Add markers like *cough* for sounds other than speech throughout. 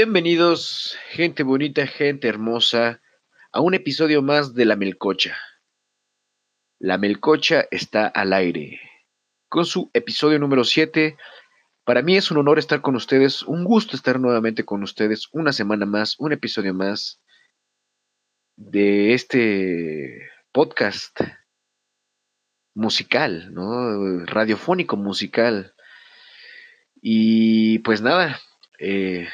Bienvenidos, gente bonita, gente hermosa, a un episodio más de La Melcocha. La Melcocha está al aire. Con su episodio número 7, para mí es un honor estar con ustedes, un gusto estar nuevamente con ustedes, una semana más, un episodio más de este podcast musical, ¿no? Radiofónico musical. Y pues nada, eh,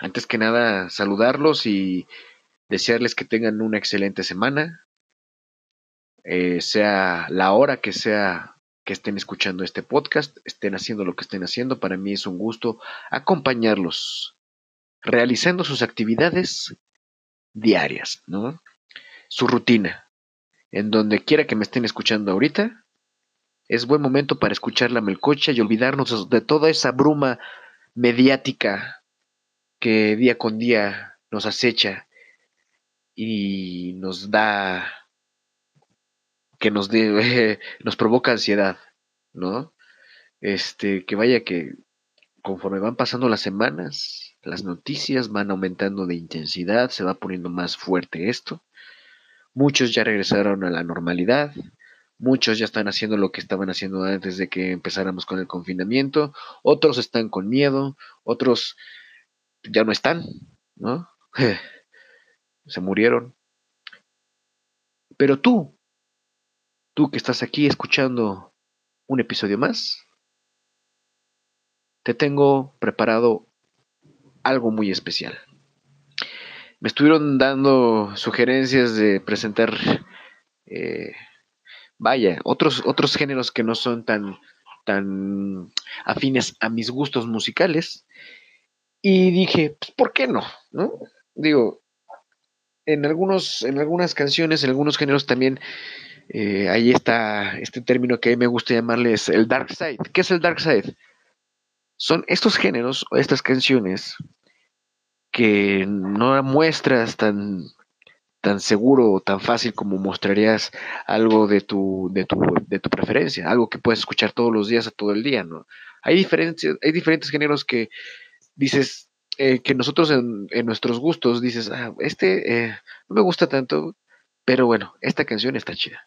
antes que nada saludarlos y desearles que tengan una excelente semana, eh, sea la hora que sea que estén escuchando este podcast, estén haciendo lo que estén haciendo, para mí es un gusto acompañarlos realizando sus actividades diarias, ¿no? Su rutina. En donde quiera que me estén escuchando ahorita, es buen momento para escuchar la melcocha y olvidarnos de toda esa bruma mediática que día con día nos acecha y nos da que nos *laughs* nos provoca ansiedad, ¿no? Este, que vaya que conforme van pasando las semanas, las noticias van aumentando de intensidad, se va poniendo más fuerte esto. Muchos ya regresaron a la normalidad, muchos ya están haciendo lo que estaban haciendo antes de que empezáramos con el confinamiento, otros están con miedo, otros ya no están, ¿no? *laughs* Se murieron. Pero tú, tú que estás aquí escuchando un episodio más, te tengo preparado algo muy especial. Me estuvieron dando sugerencias de presentar, eh, vaya, otros, otros géneros que no son tan, tan afines a mis gustos musicales. Y dije, pues, ¿por qué no? ¿No? Digo, en, algunos, en algunas canciones, en algunos géneros también, eh, ahí está este término que a mí me gusta llamarles el dark side. ¿Qué es el dark side? Son estos géneros o estas canciones que no muestras tan, tan seguro o tan fácil como mostrarías algo de tu, de tu, de tu preferencia, algo que puedes escuchar todos los días a todo el día, ¿no? Hay, diferentes, hay diferentes géneros que dices eh, que nosotros en, nuestros gustos dices, ah, este eh, no me gusta tanto, pero bueno, esta canción está chida.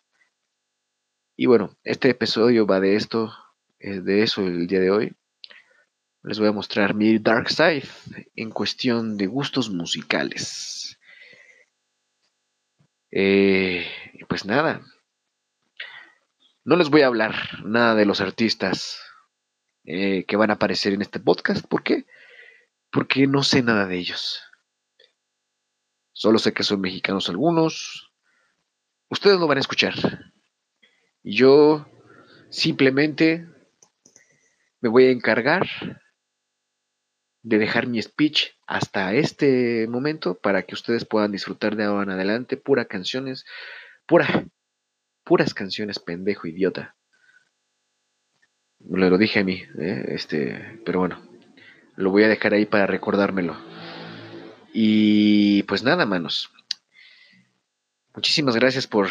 Y bueno, este episodio va de esto, eh, de eso el día de hoy. Les voy a mostrar mi dark side en cuestión de gustos musicales. pues nada, no les voy a hablar nada de los artistas que van a aparecer en este podcast. ¿Por qué? Porque no sé nada de ellos. Solo sé que son mexicanos algunos. Ustedes lo van a escuchar. Y yo simplemente me voy a encargar de dejar mi speech hasta este momento para que ustedes puedan disfrutar de ahora en adelante pura canciones, pura, puras canciones pendejo idiota. Me lo dije a mí, ¿eh? este, pero bueno, lo voy a dejar ahí para recordármelo. Y pues nada, manos. Muchísimas gracias por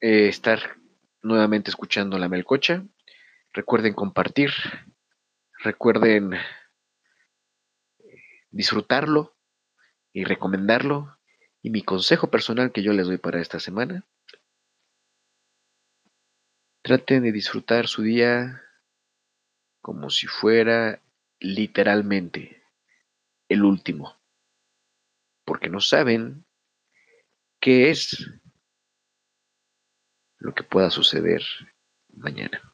eh, estar nuevamente escuchando la melcocha. Recuerden compartir. Recuerden disfrutarlo y recomendarlo. Y mi consejo personal que yo les doy para esta semana. Traten de disfrutar su día como si fuera literalmente el último, porque no saben qué es lo que pueda suceder mañana.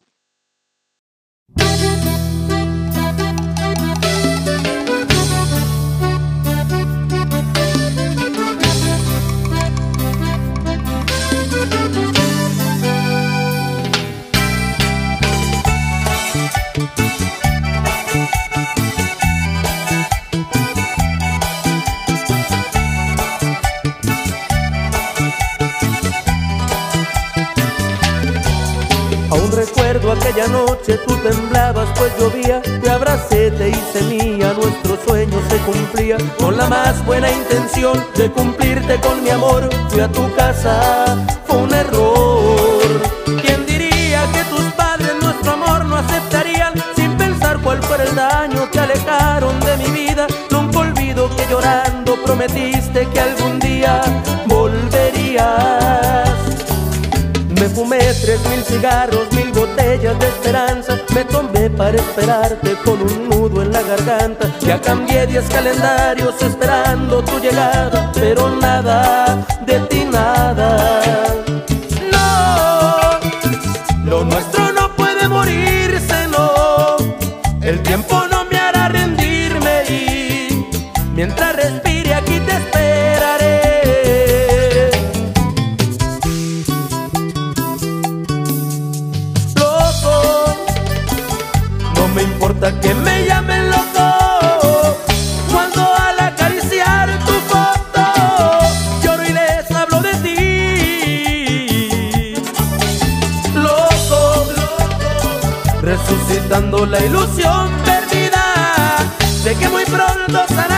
Aún recuerdo aquella noche, tú temblabas pues llovía, te abracé, te hice mía, nuestro sueño se cumplía. Con la más buena intención de cumplirte con mi amor, fui a tu casa, fue un error. ¿Quién diría que tus padres nuestro amor no aceptarían sin pensar cuál fuera el daño que alejaron de mi vida? Nunca olvido que llorando prometiste que algún día volverías. Me fumé tres mil cigarros, mil botellas de esperanza. Me tomé para esperarte con un nudo en la garganta. Ya cambié diez calendarios esperando tu llegada, pero nada, de ti nada. la ilusión perdida. de que muy pronto estará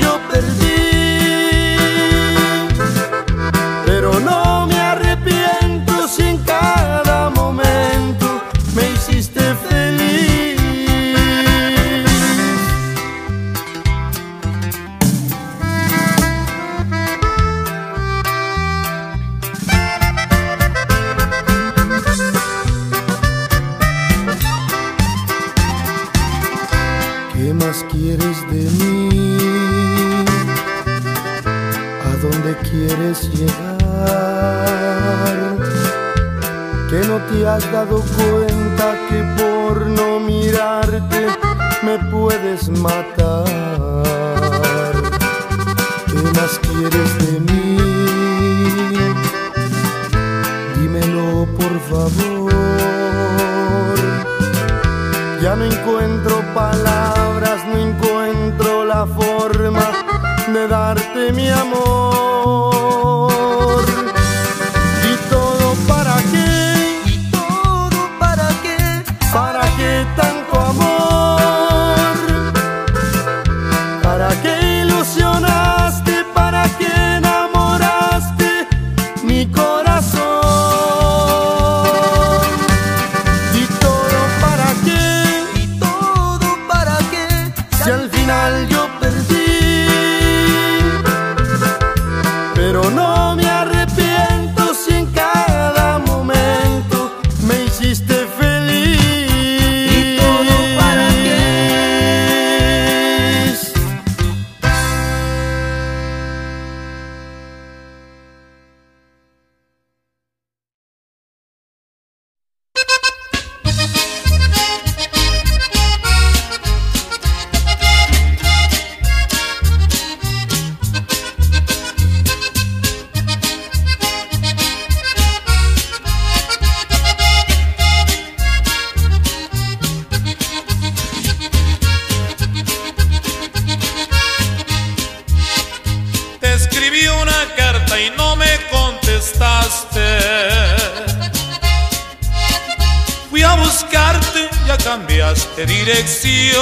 yo perdí. quieres llegar, que no te has dado cuenta que por no mirarte me puedes matar. ¿Qué más quieres de mí? Dímelo por favor. Ya no encuentro palabras, no encuentro la forma de darte mi amor. Cambiaste dirección.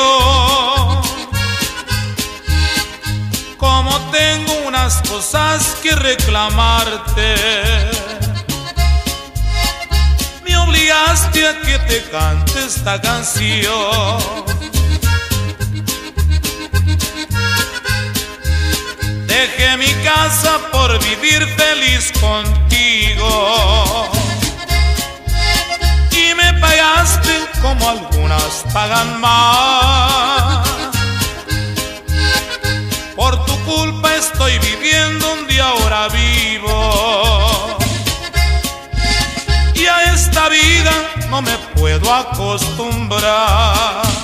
Como tengo unas cosas que reclamarte, me obligaste a que te cante esta canción. Dejé mi casa por vivir feliz contigo. Pagaste como algunas pagan más. Por tu culpa estoy viviendo donde ahora vivo. Y a esta vida no me puedo acostumbrar.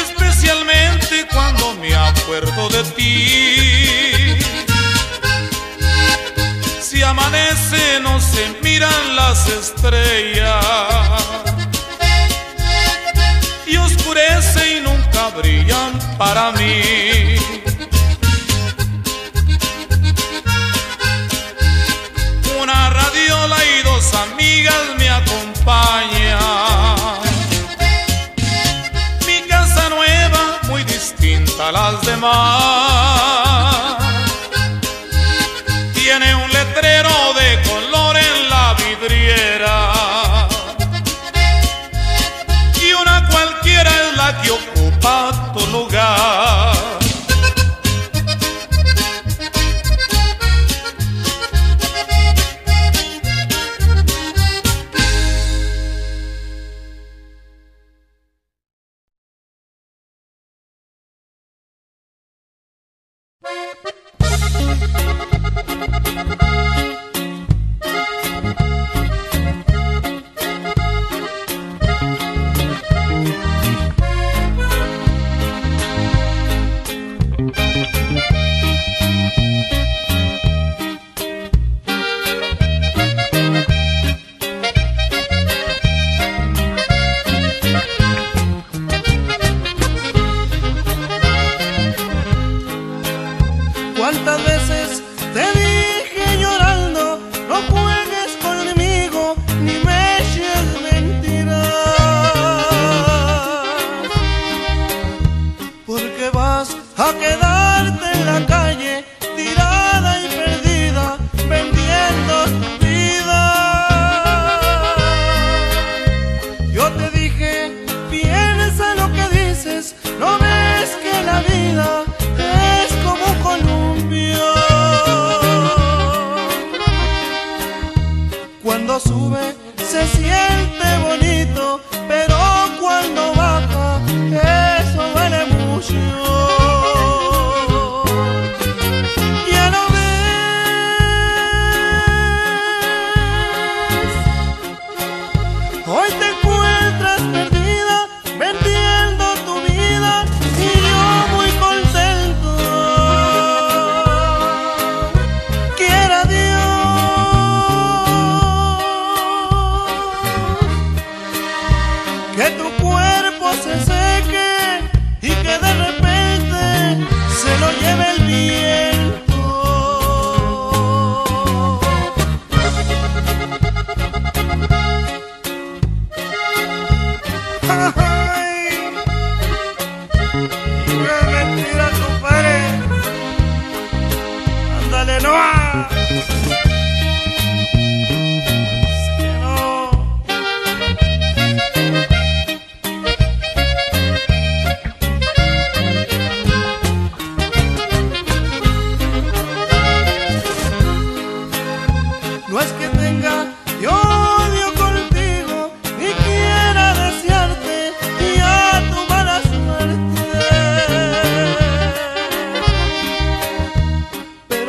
Especialmente cuando me acuerdo de ti. Si amanece no se miran las estrellas y oscurece y nunca brillan para mí.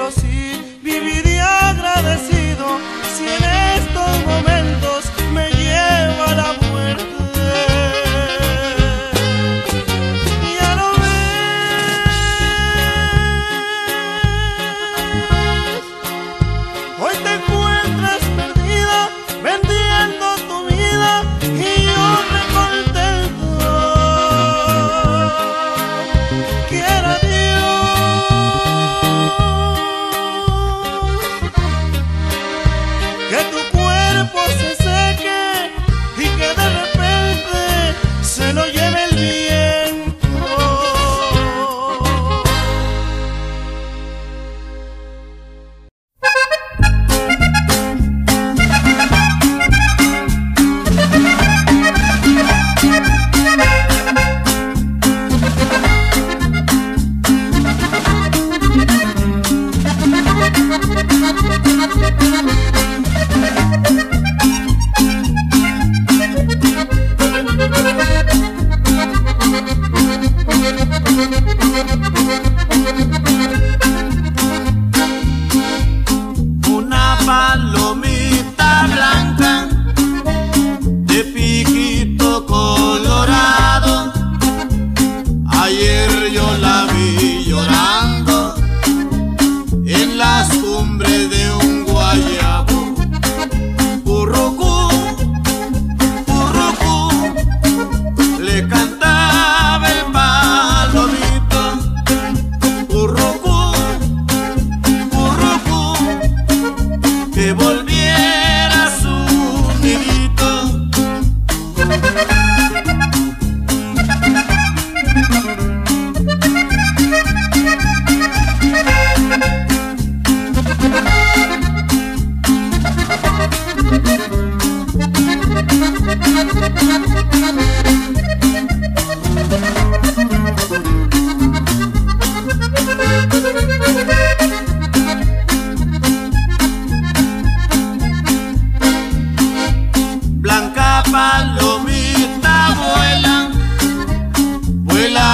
Pero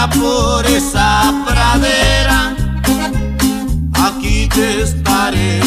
por esa pradera. Aquí te estaré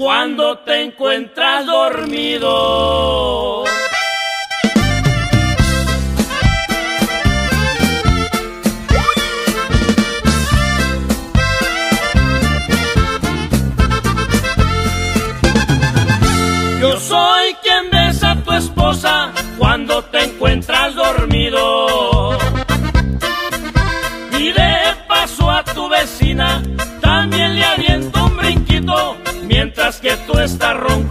cuando te encuentras dormido. Estás roncando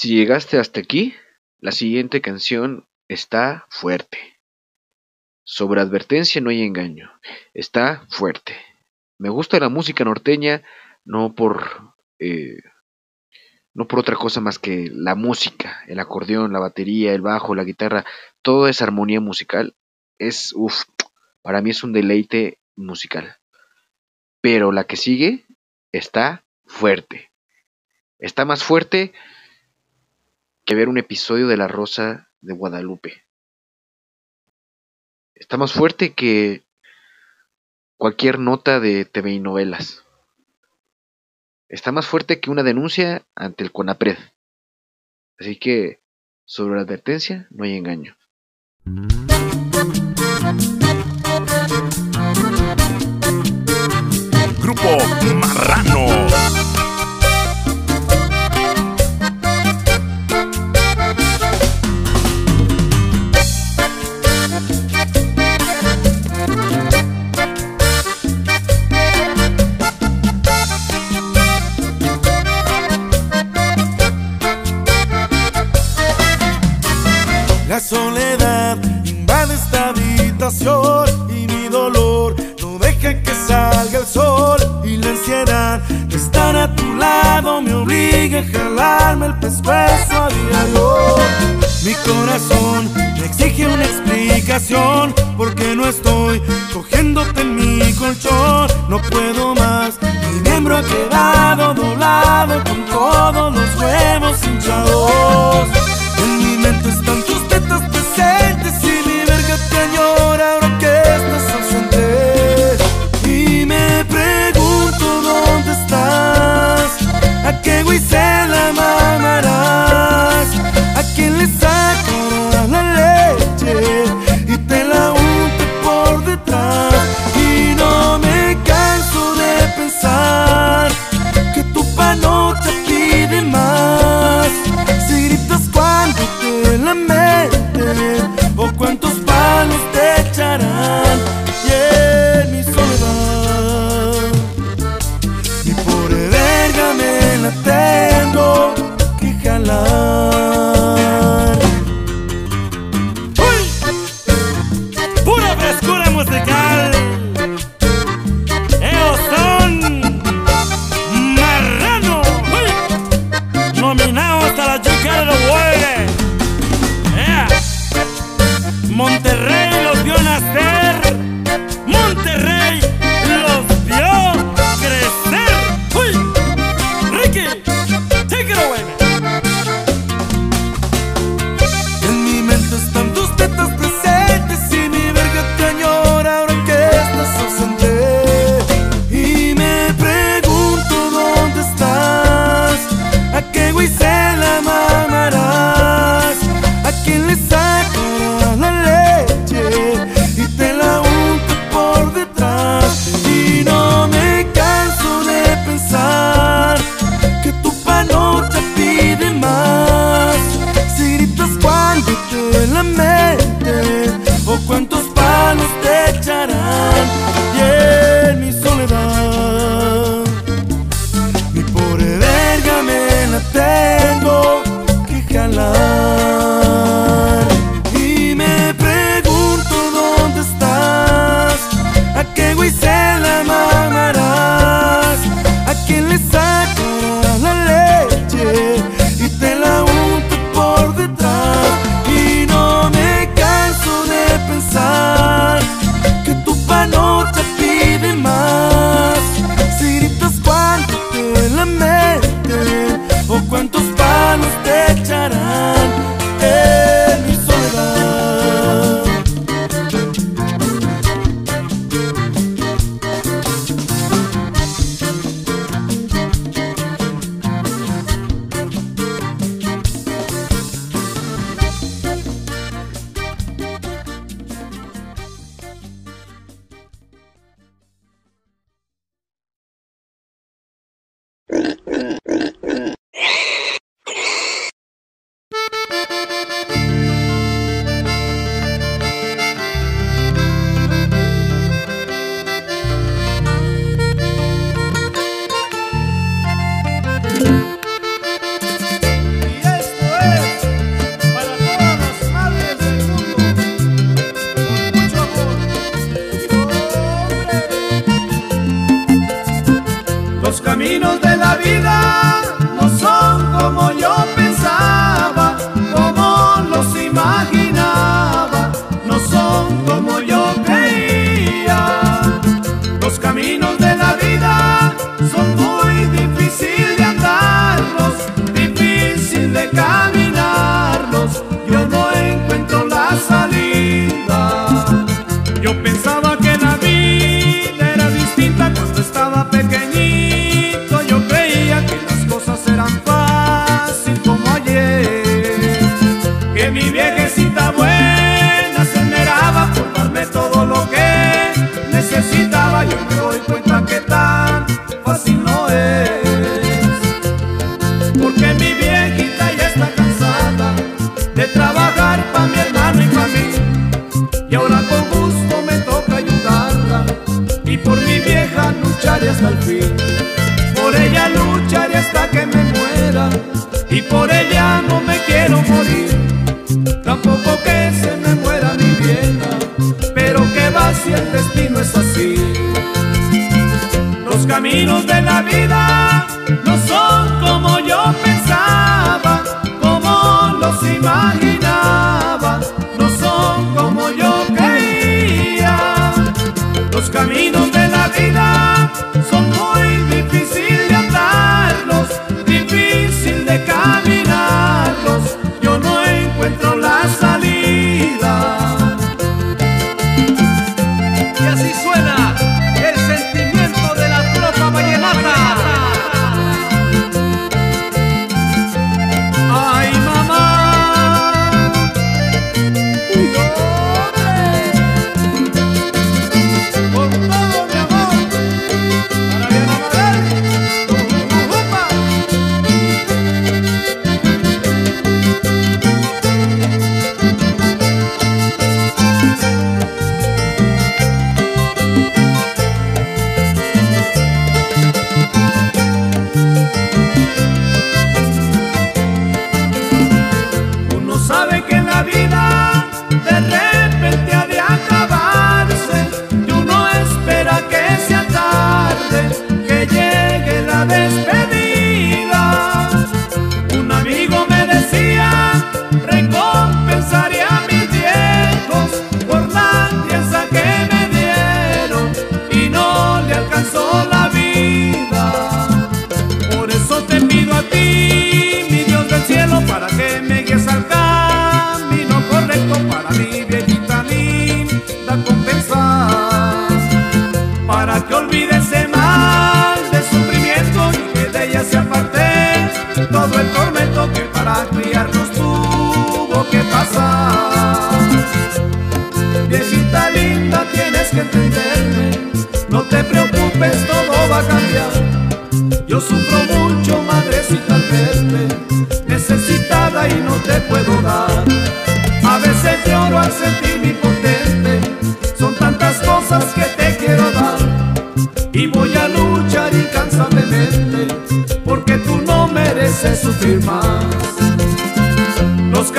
Si llegaste hasta aquí, la siguiente canción está fuerte. Sobre advertencia no hay engaño. Está fuerte. Me gusta la música norteña no por eh, no por otra cosa más que la música, el acordeón, la batería, el bajo, la guitarra, toda esa armonía musical es uff, para mí es un deleite musical. Pero la que sigue está fuerte. Está más fuerte que ver un episodio de La Rosa de Guadalupe. Está más fuerte que cualquier nota de TV y novelas. Está más fuerte que una denuncia ante el CONAPRED. Así que, sobre la advertencia, no hay engaño. Grupo Marrano. me obligue a jalarme el pescuezo a diario. Mi corazón me exige una explicación porque no estoy cogiéndote en mi colchón. No puedo más, mi miembro ha quedado doblado con todos los huevos hinchados. En mi mente están I don't know. Los caminos de la vida no son como yo. se me muera mi pero que va si el destino es así. Los caminos de la vida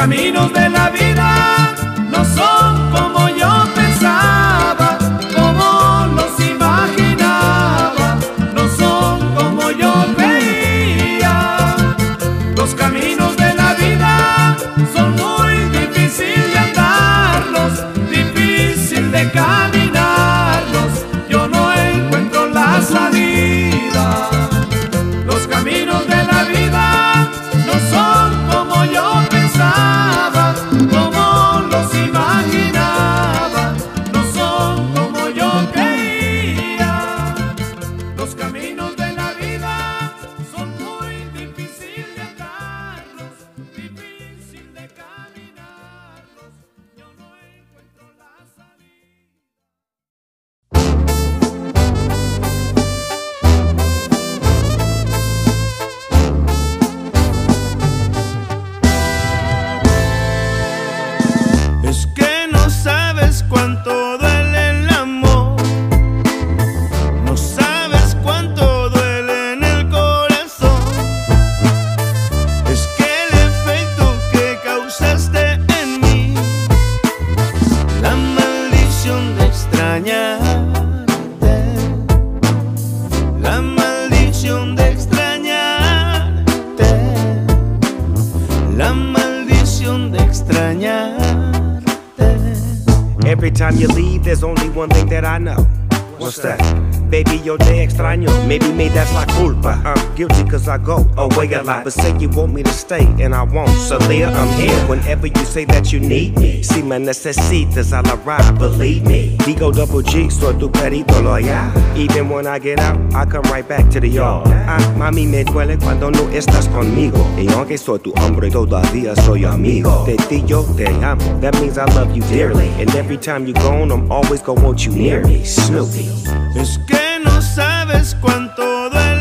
caminos de la Baby, yo te extraño. Maybe me that's la culpa. I'm guilty cause I go away a lot. But say you want me to stay and I won't. So Leah, I'm here whenever you say that you need me. Si me necesitas, I'll arrive, believe me. Digo double G, soy tu perito loyal. Even when I get out, I come right back to the yard. Ah, mami, me duele cuando no estás conmigo. Y aunque soy tu hombre, todavía soy amigo. De ti yo te amo. That means I love you dearly. And every time you gone, I'm always gonna want you near me. Snoopy. Es que no sabes cuánto duele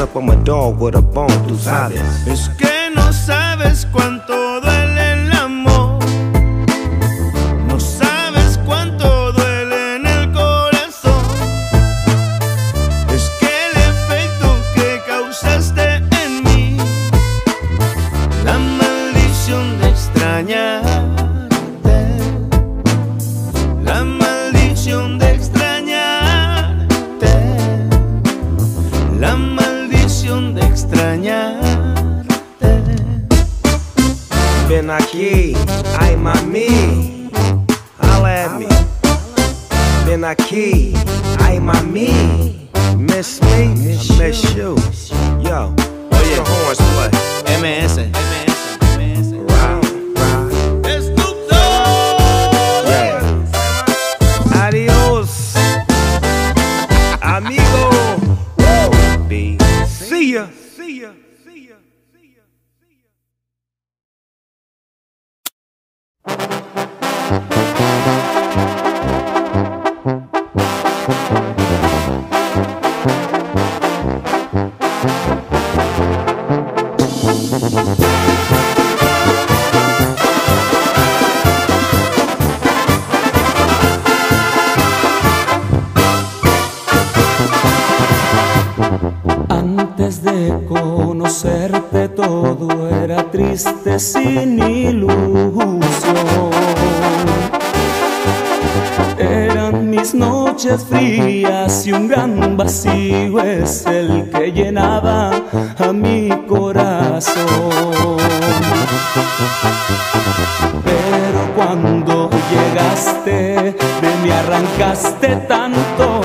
up. I'm a dog with a bone. Es que no sabes cuánto duele extrañarte. Ven aquí, ay mami, holla at me. Ven aquí, ay mami, miss me, I miss you. Yo, what's the horns play? MS. noches frías y un gran vacío es el que llenaba a mi corazón. Pero cuando llegaste, de arrancaste tanto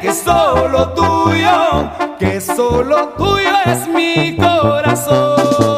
que solo tuyo, que solo tuyo es mi corazón.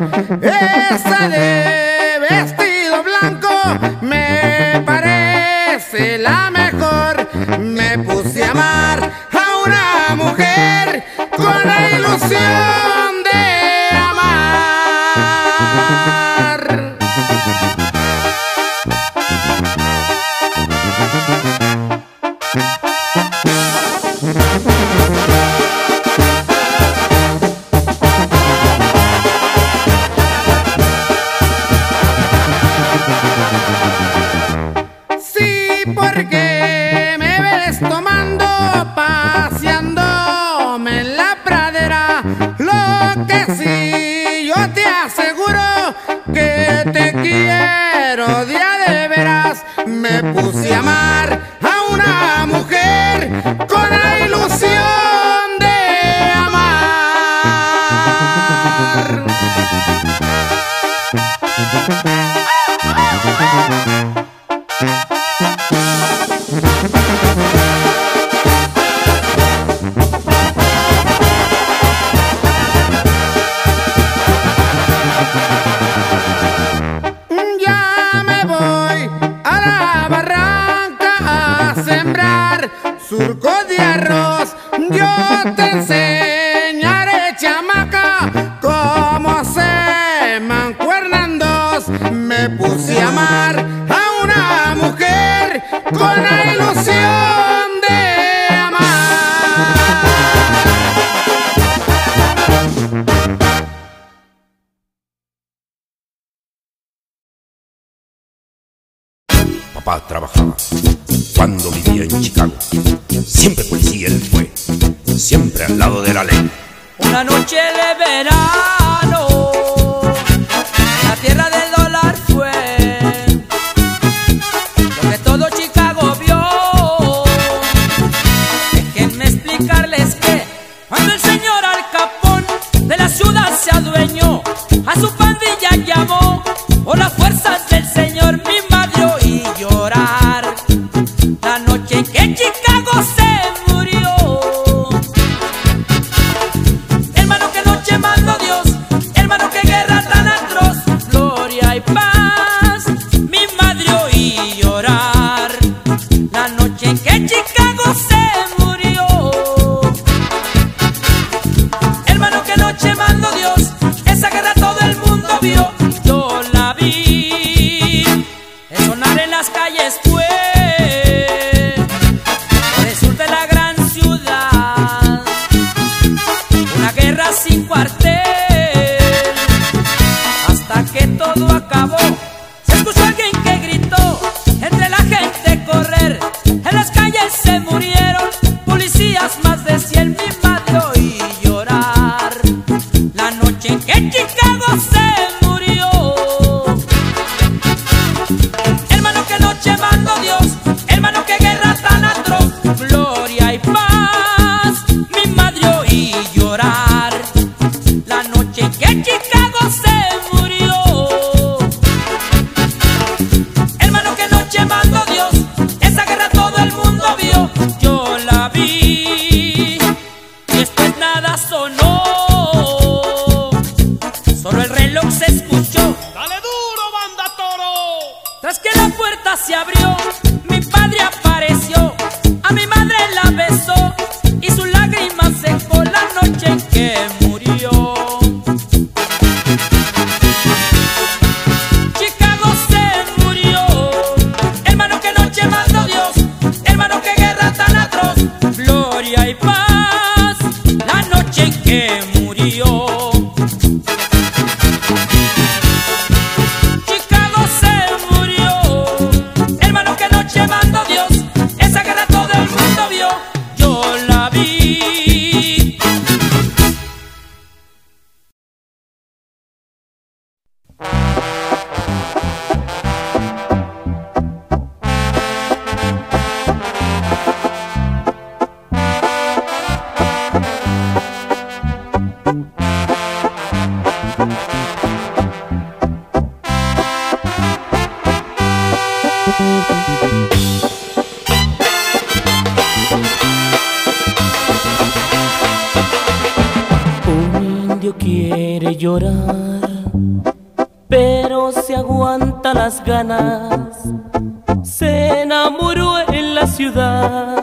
¡Esa de! Las ganas. Se enamoró en la ciudad,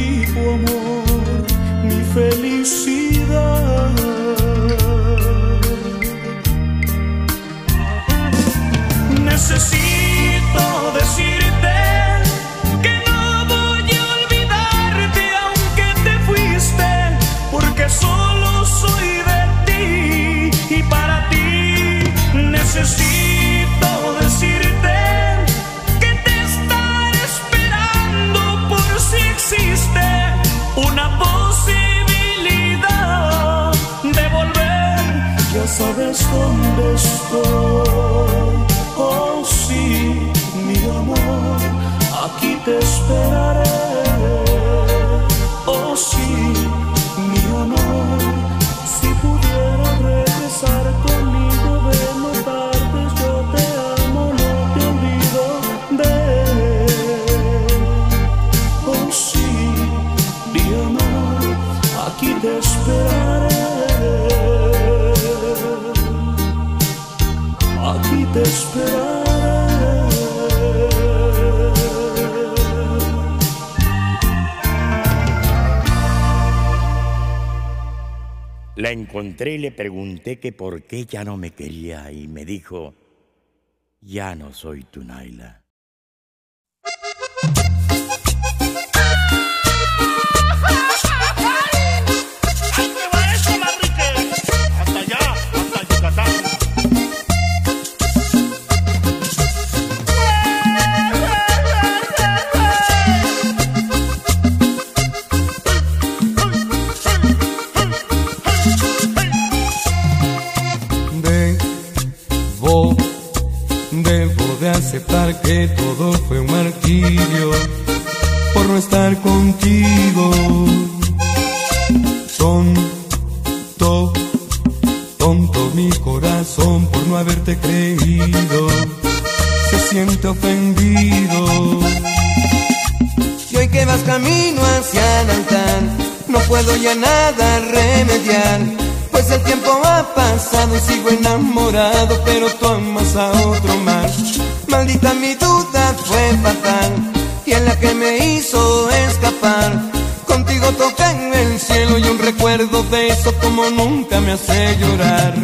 contigo, amor, La encontré y le pregunté que por qué ya no me quería y me dijo, ya no soy tu Naila. Que todo fue un martirio por no estar contigo. Tonto, tonto mi corazón por no haberte creído. Se siente ofendido. Y hoy que vas camino hacia el no puedo ya nada remediar. Pues el tiempo ha pasado y sigo enamorado, pero tú amas a otro más. Maldita mi duda fue fatal, y en la que me hizo escapar. Contigo toca en el cielo y un recuerdo de eso como nunca me hace llorar.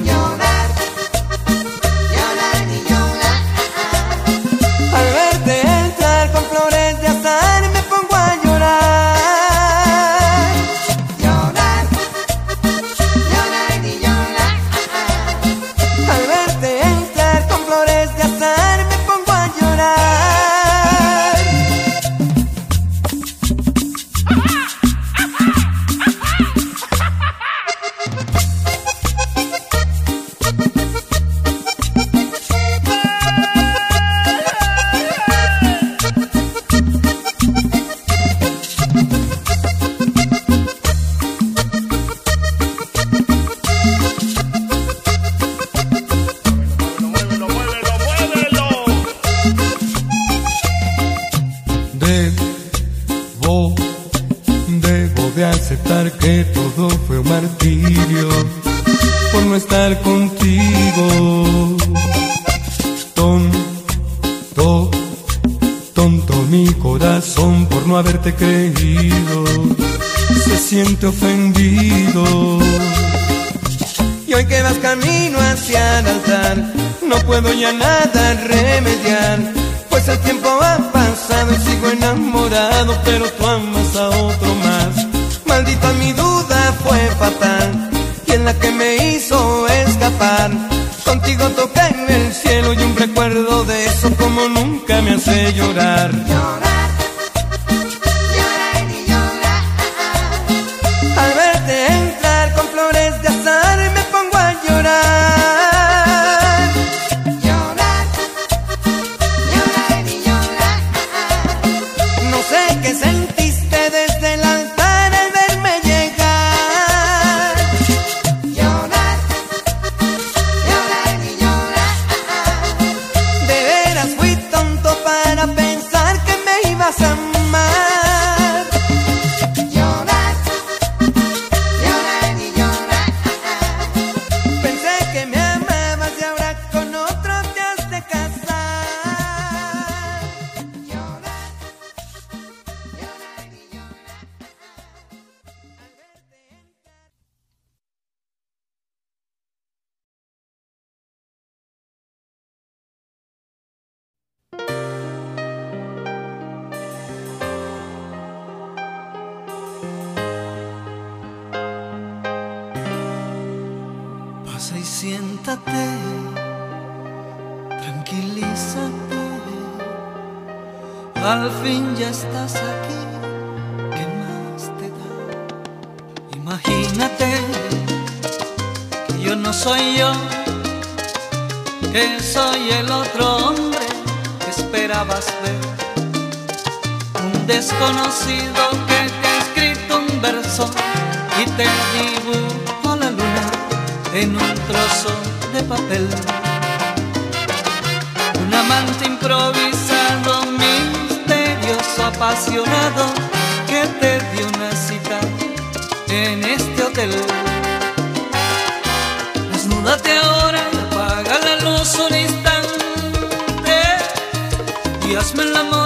llenada que te he escrito un verso y te dibujo la luna en un trozo de papel. Un amante improvisado, misterioso, apasionado, que te dio una cita en este hotel. Desnúdate ahora, apaga la luz un instante y hazme el amor.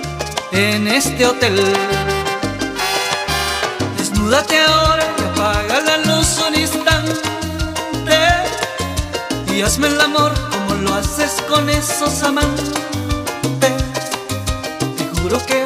en este hotel. Desnúdate ahora y apaga la luz un instante y hazme el amor como lo haces con esos amantes. Te juro que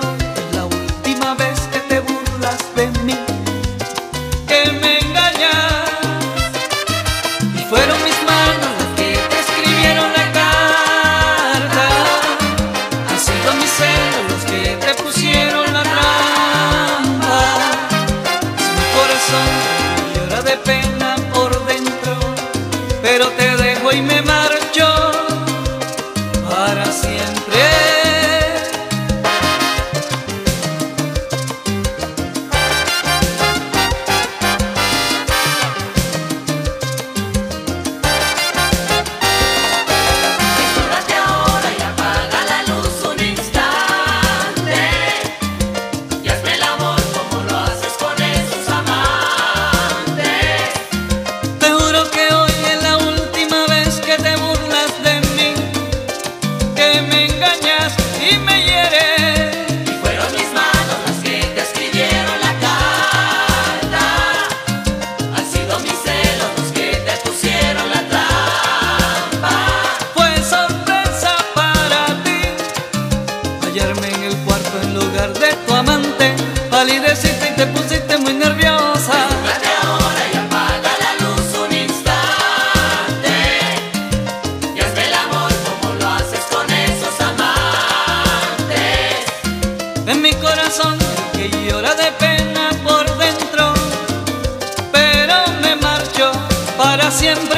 siempre,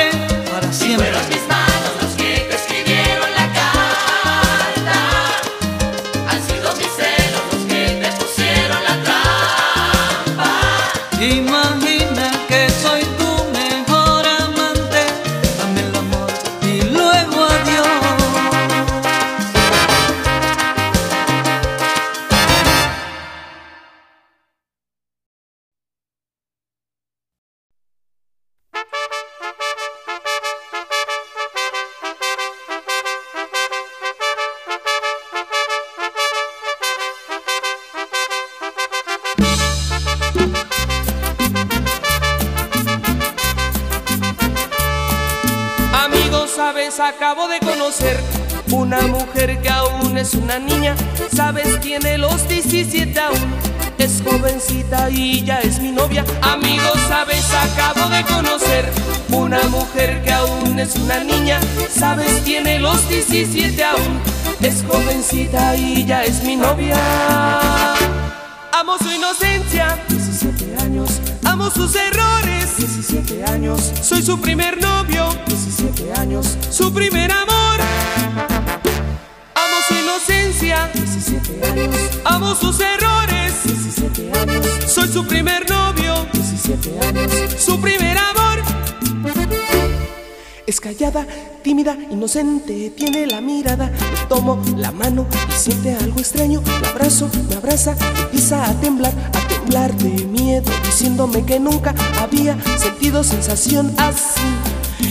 Tímida, inocente, tiene la mirada. Le tomo la mano y siente algo extraño. La abrazo, me abraza, empieza a temblar, a temblar de miedo, diciéndome que nunca había sentido sensación así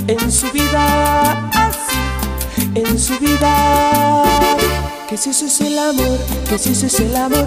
en su vida, así en su vida. Que si eso es el amor, que si eso es el amor,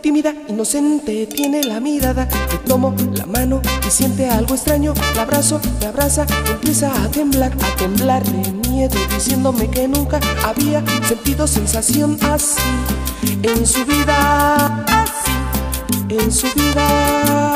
Tímida, inocente, tiene la mirada. Le tomo la mano y siente algo extraño. La abrazo, me abraza, empieza a temblar, a temblar de miedo, diciéndome que nunca había sentido sensación así en su vida, así en su vida.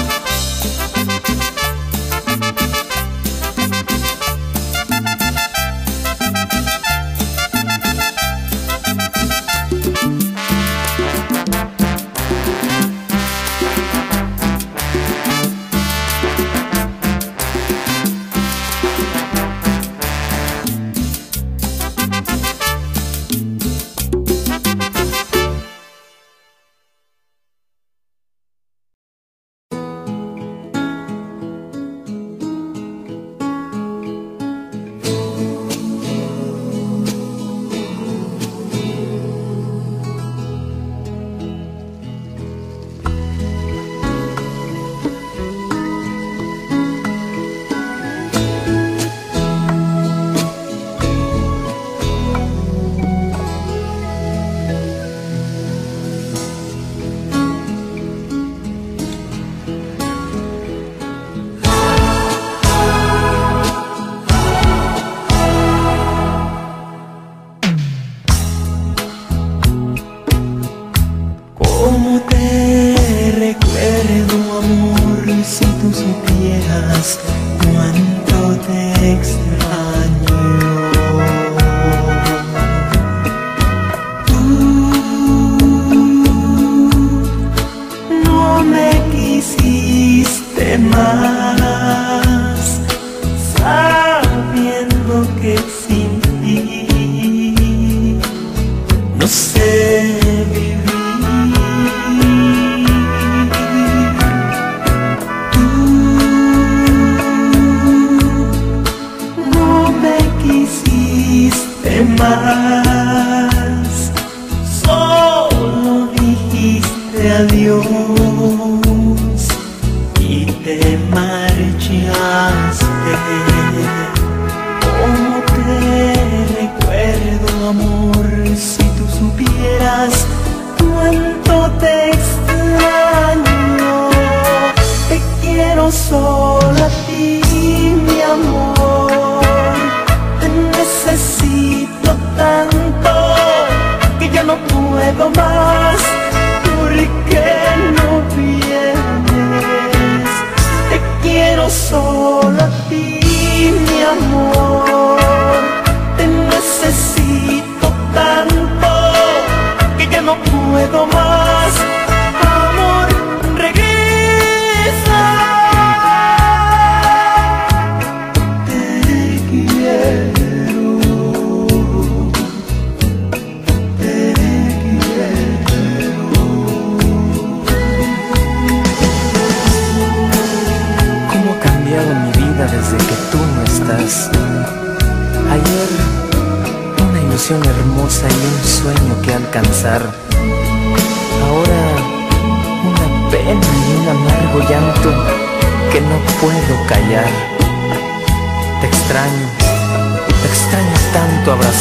mind.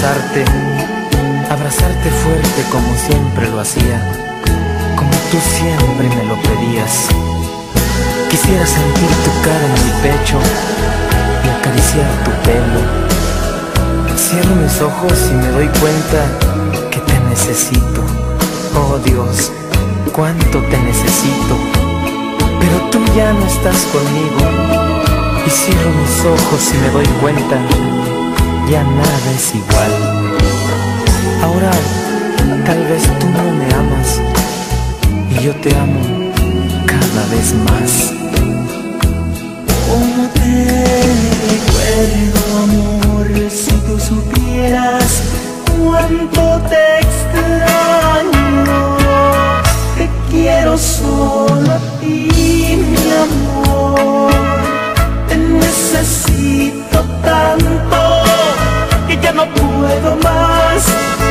Abrazarte, abrazarte fuerte como siempre lo hacía, como tú siempre me lo pedías. Quisiera sentir tu cara en mi pecho y acariciar tu pelo. Cierro mis ojos y me doy cuenta que te necesito. Oh Dios, cuánto te necesito. Pero tú ya no estás conmigo. Y cierro mis ojos y me doy cuenta, ya nada es igual. Ahora tal vez tú no me amas y yo te amo cada vez más. ¿Cómo te recuerdo, amor? Si tú supieras cuánto te extraño. Te quiero solo a ti, no puedo más.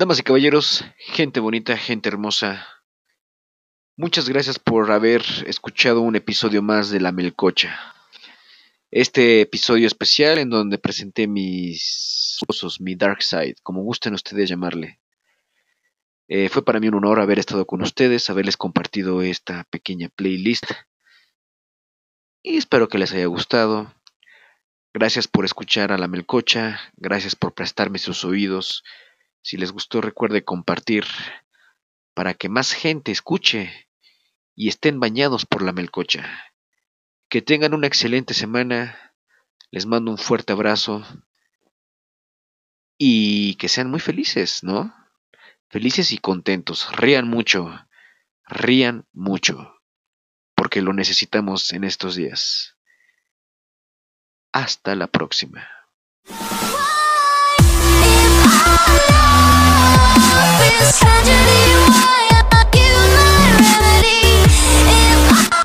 Damas y caballeros, gente bonita, gente hermosa, muchas gracias por haber escuchado un episodio más de La Melcocha. Este episodio especial en donde presenté mis osos, mi dark side, como gusten ustedes llamarle. Eh, fue para mí un honor haber estado con ustedes, haberles compartido esta pequeña playlist. Y espero que les haya gustado. Gracias por escuchar a la Melcocha, gracias por prestarme sus oídos. Si les gustó, recuerde compartir para que más gente escuche y estén bañados por la melcocha. Que tengan una excelente semana. Les mando un fuerte abrazo y que sean muy felices, ¿no? Felices y contentos. Rían mucho. Rían mucho. Porque lo necesitamos en estos días. Hasta la próxima. this tragedy? Why are you my remedy? If I